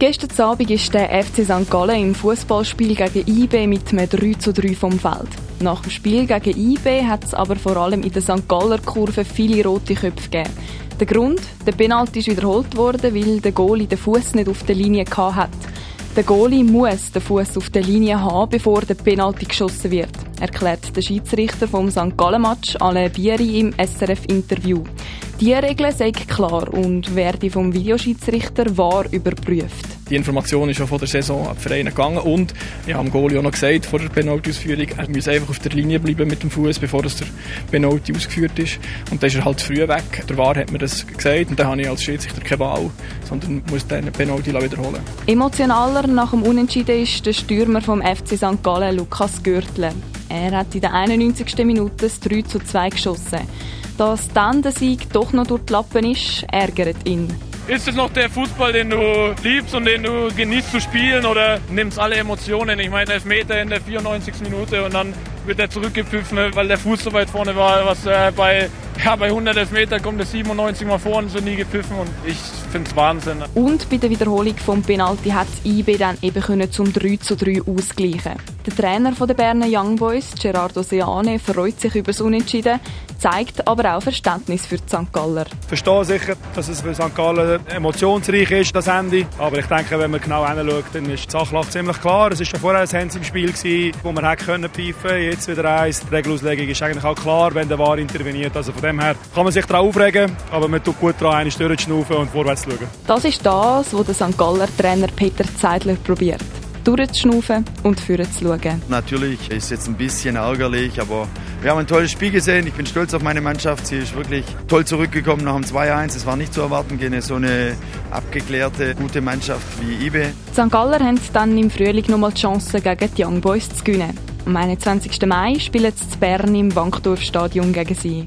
Gestern Abend ist der FC St. Gallen im Fußballspiel gegen IB mit einem 3 zu 3 vom Feld. Nach dem Spiel gegen IB hat es aber vor allem in der St. Galler Kurve viele rote Köpfe gegeben. Der Grund? Der Penalty ist wiederholt worden, weil der Goalie den Fuß nicht auf der Linie hat. Der Goalie muss den Fuß auf der Linie haben, bevor der Penalty geschossen wird, erklärt der Schiedsrichter vom St. Gallen Match Alain Bieri im SRF-Interview. Die Regeln sind klar und werden vom Videoschiedsrichter wahr überprüft. Die Information ist schon vor der Saison an die Vereine gegangen und ich habe Goalie auch noch gesagt vor der Penalty-Ausführung, er muss einfach auf der Linie bleiben mit dem Fuß, bevor der Penalty ausgeführt ist. Und dann ist er halt früh weg. Der Wahr hat mir das gesagt und dann habe ich als Schiedsrichter keine Wahl, sondern muss dann den Penalty wiederholen. Emotionaler nach dem Unentschieden ist der Stürmer vom FC St. Gallen, Lukas Gürtle. Er hat in der 91. Minute das 3 zu 2 geschossen. Dass dann der Sieg doch noch durch die Lappen ist, ärgert ihn. Ist es noch der Fußball, den du liebst und den du genießt zu spielen oder nimmst alle Emotionen? Ich meine, Elfmeter in der 94. Minute und dann wird er zurückgepfiffen, weil der Fuß so weit vorne war, was äh, bei ja, bei 100 Meter kommt der 97 mal vor und so nie gepfiffen und ich finde es Wahnsinn. Und bei der Wiederholung vom Penalty hat IB dann eben können zum 3 zu 3 ausgleichen. Der Trainer der Berner Young Boys, Gerardo Seane, freut sich über das Unentschieden, zeigt aber auch Verständnis für die St. Galler. Ich verstehe sicher, dass es für St. Gallen emotionsreich ist, das Ende. Aber ich denke, wenn man genau hinschaut, dann ist die Sachlage ziemlich klar. Es war schon vorher ein Hands im Spiel, gewesen, wo man hätte können pfeifen Jetzt wieder eins. Die Regelauslegung ist eigentlich auch klar, wenn der VAR interveniert. Also von dem her kann man sich daran aufregen, aber man tut gut daran, eine durchzuschnaufen und vorwärts zu schauen. Das ist das, was der St. Galler Trainer Peter Zeidler probiert durchzuschnaufen und führen zu schauen. Natürlich ist es jetzt ein bisschen ärgerlich, aber wir haben ein tolles Spiel gesehen. Ich bin stolz auf meine Mannschaft. Sie ist wirklich toll zurückgekommen nach dem 2-1. Es war nicht zu erwarten gegen so eine abgeklärte, gute Mannschaft wie IBE. St. Galler haben dann im Frühling nochmal die Chance gegen die Young Boys zu gewinnen. Am 21. Mai spielen sie Bern im Wankdorfstadion gegen sie.